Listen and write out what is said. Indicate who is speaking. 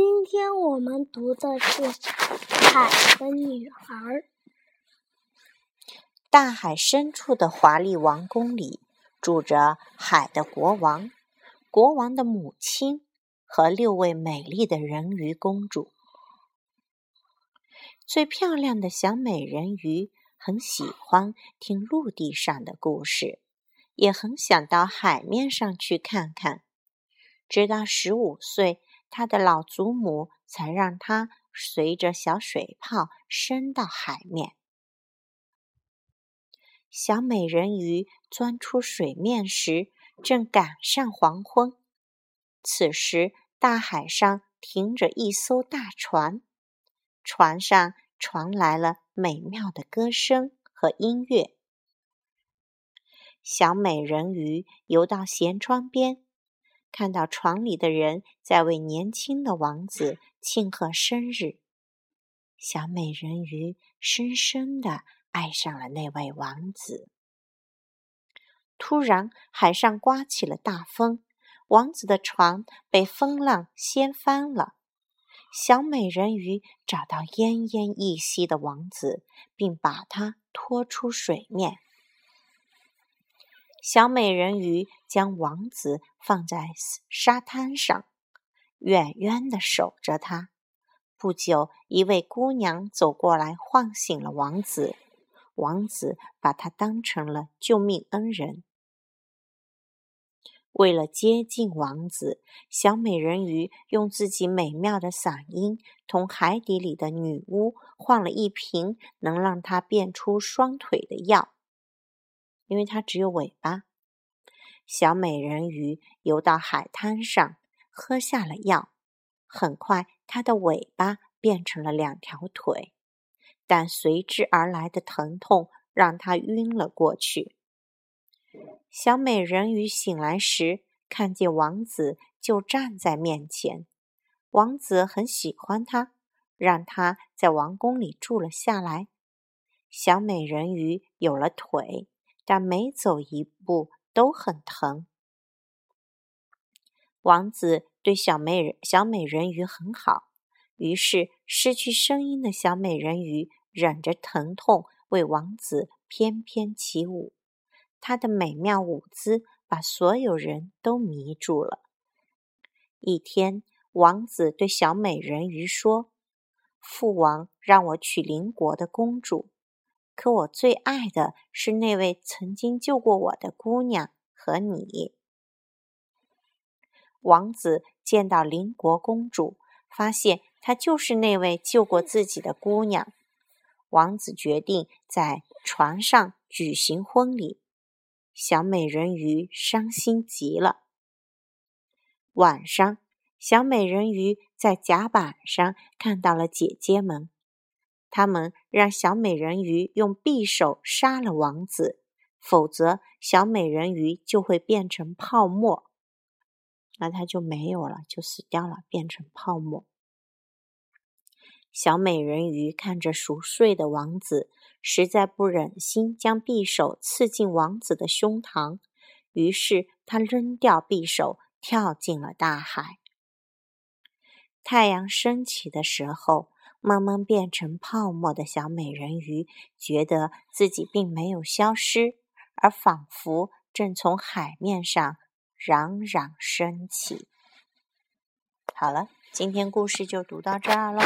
Speaker 1: 今天我们读的是《海的女孩》。
Speaker 2: 大海深处的华丽王宫里，住着海的国王、国王的母亲和六位美丽的人鱼公主。最漂亮的小美人鱼很喜欢听陆地上的故事，也很想到海面上去看看。直到十五岁，他的老祖母才让他随着小水泡升到海面。小美人鱼钻出水面时，正赶上黄昏。此时，大海上停着一艘大船，船上传来了美妙的歌声和音乐。小美人鱼游到舷窗边，看到床里的人在为年轻的王子庆贺生日。小美人鱼深深的。爱上了那位王子。突然，海上刮起了大风，王子的船被风浪掀翻了。小美人鱼找到奄奄一息的王子，并把他拖出水面。小美人鱼将王子放在沙滩上，远远的守着他。不久，一位姑娘走过来，唤醒了王子。王子把他当成了救命恩人。为了接近王子，小美人鱼用自己美妙的嗓音同海底里的女巫换了一瓶能让她变出双腿的药，因为它只有尾巴。小美人鱼游到海滩上，喝下了药，很快它的尾巴变成了两条腿。但随之而来的疼痛让他晕了过去。小美人鱼醒来时，看见王子就站在面前。王子很喜欢她，让她在王宫里住了下来。小美人鱼有了腿，但每走一步都很疼。王子对小美人小美人鱼很好，于是失去声音的小美人鱼。忍着疼痛为王子翩翩起舞，她的美妙舞姿把所有人都迷住了。一天，王子对小美人鱼说：“父王让我娶邻国的公主，可我最爱的是那位曾经救过我的姑娘和你。”王子见到邻国公主，发现她就是那位救过自己的姑娘。王子决定在船上举行婚礼，小美人鱼伤心极了。晚上，小美人鱼在甲板上看到了姐姐们，他们让小美人鱼用匕首杀了王子，否则小美人鱼就会变成泡沫，那她就没有了，就死掉了，变成泡沫。小美人鱼看着熟睡的王子，实在不忍心将匕首刺进王子的胸膛，于是她扔掉匕首，跳进了大海。太阳升起的时候，慢慢变成泡沫的小美人鱼觉得自己并没有消失，而仿佛正从海面上冉冉升起。好了，今天故事就读到这儿了。